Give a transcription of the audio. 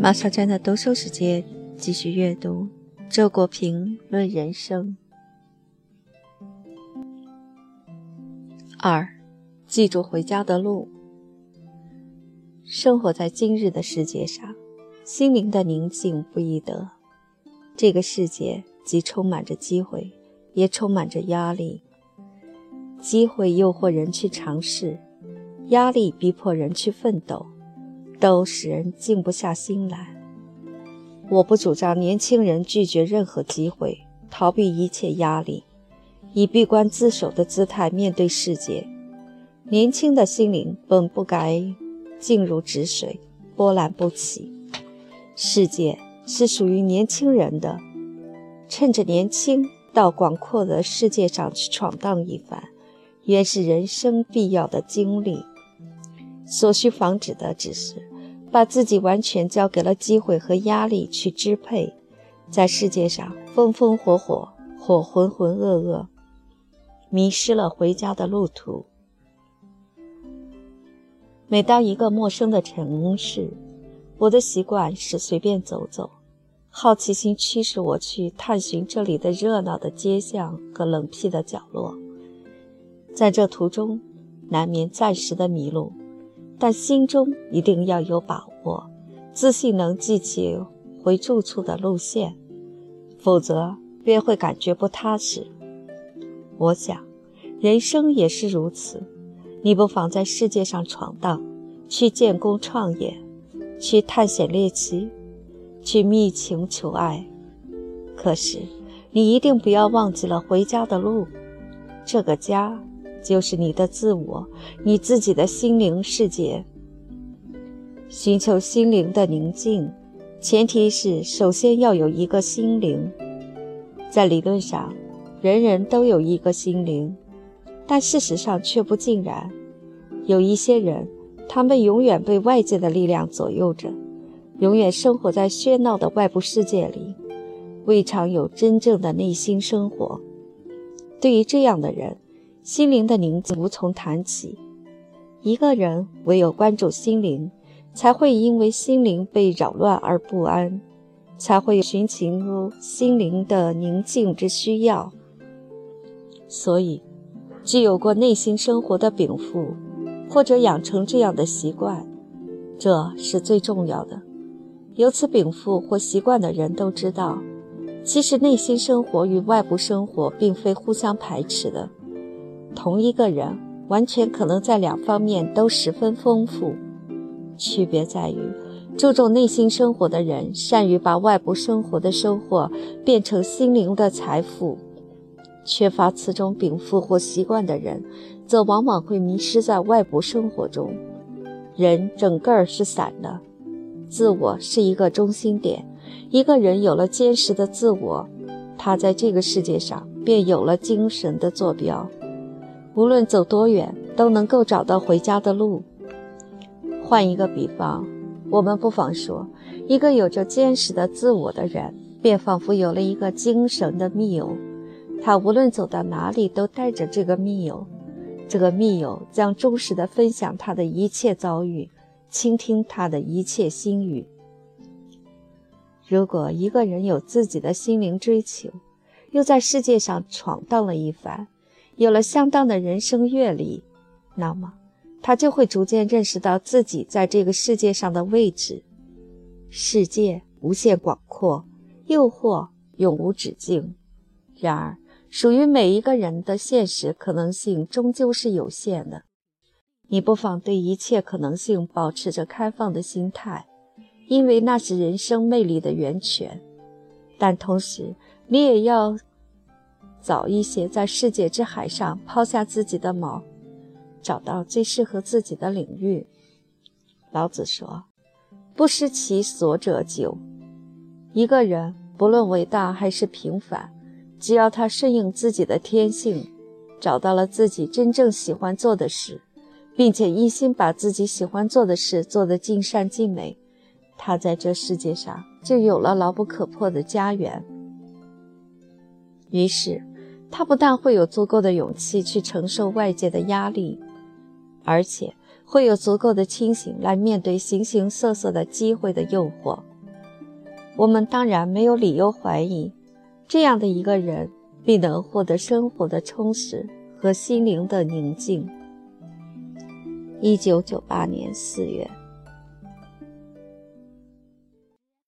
马小娟的读书时间，继续阅读《周国平论人生》二，记住回家的路。生活在今日的世界上，心灵的宁静不易得。这个世界既充满着机会，也充满着压力。机会诱惑人去尝试，压力逼迫人去奋斗，都使人静不下心来。我不主张年轻人拒绝任何机会，逃避一切压力，以闭关自守的姿态面对世界。年轻的心灵本不该静如止水，波澜不起。世界是属于年轻人的，趁着年轻，到广阔的世界上去闯荡一番。原是人生必要的经历，所需防止的只是把自己完全交给了机会和压力去支配，在世界上风风火火或浑浑噩噩，迷失了回家的路途。每到一个陌生的城市，我的习惯是随便走走，好奇心驱使我去探寻这里的热闹的街巷和冷僻的角落。在这途中，难免暂时的迷路，但心中一定要有把握，自信能记起回住处的路线，否则便会感觉不踏实。我想，人生也是如此，你不妨在世界上闯荡，去建功创业，去探险猎奇，去觅情求爱。可是，你一定不要忘记了回家的路，这个家。就是你的自我，你自己的心灵世界。寻求心灵的宁静，前提是首先要有一个心灵。在理论上，人人都有一个心灵，但事实上却不尽然。有一些人，他们永远被外界的力量左右着，永远生活在喧闹的外部世界里，未尝有真正的内心生活。对于这样的人，心灵的宁静无从谈起。一个人唯有关注心灵，才会因为心灵被扰乱而不安，才会寻求心灵的宁静之需要。所以，具有过内心生活的禀赋，或者养成这样的习惯，这是最重要的。有此禀赋或习惯的人都知道，其实内心生活与外部生活并非互相排斥的。同一个人完全可能在两方面都十分丰富，区别在于，注重内心生活的人善于把外部生活的收获变成心灵的财富；缺乏此种禀赋或习惯的人，则往往会迷失在外部生活中。人整个儿是散的，自我是一个中心点。一个人有了坚实的自我，他在这个世界上便有了精神的坐标。无论走多远，都能够找到回家的路。换一个比方，我们不妨说，一个有着坚实的自我的人，便仿佛有了一个精神的密友。他无论走到哪里，都带着这个密友。这个密友将忠实地分享他的一切遭遇，倾听他的一切心语。如果一个人有自己的心灵追求，又在世界上闯荡了一番，有了相当的人生阅历，那么他就会逐渐认识到自己在这个世界上的位置。世界无限广阔，诱惑永无止境。然而，属于每一个人的现实可能性终究是有限的。你不妨对一切可能性保持着开放的心态，因为那是人生魅力的源泉。但同时，你也要。早一些在世界之海上抛下自己的锚，找到最适合自己的领域。老子说：“不失其所者久。”一个人不论伟大还是平凡，只要他顺应自己的天性，找到了自己真正喜欢做的事，并且一心把自己喜欢做的事做得尽善尽美，他在这世界上就有了牢不可破的家园。于是。他不但会有足够的勇气去承受外界的压力而且会有足够的清醒来面对形形色色的机会的诱惑。我们当然没有理由怀疑这样的一个人必能获得生活的充实和心灵的宁静。一九九八年四月。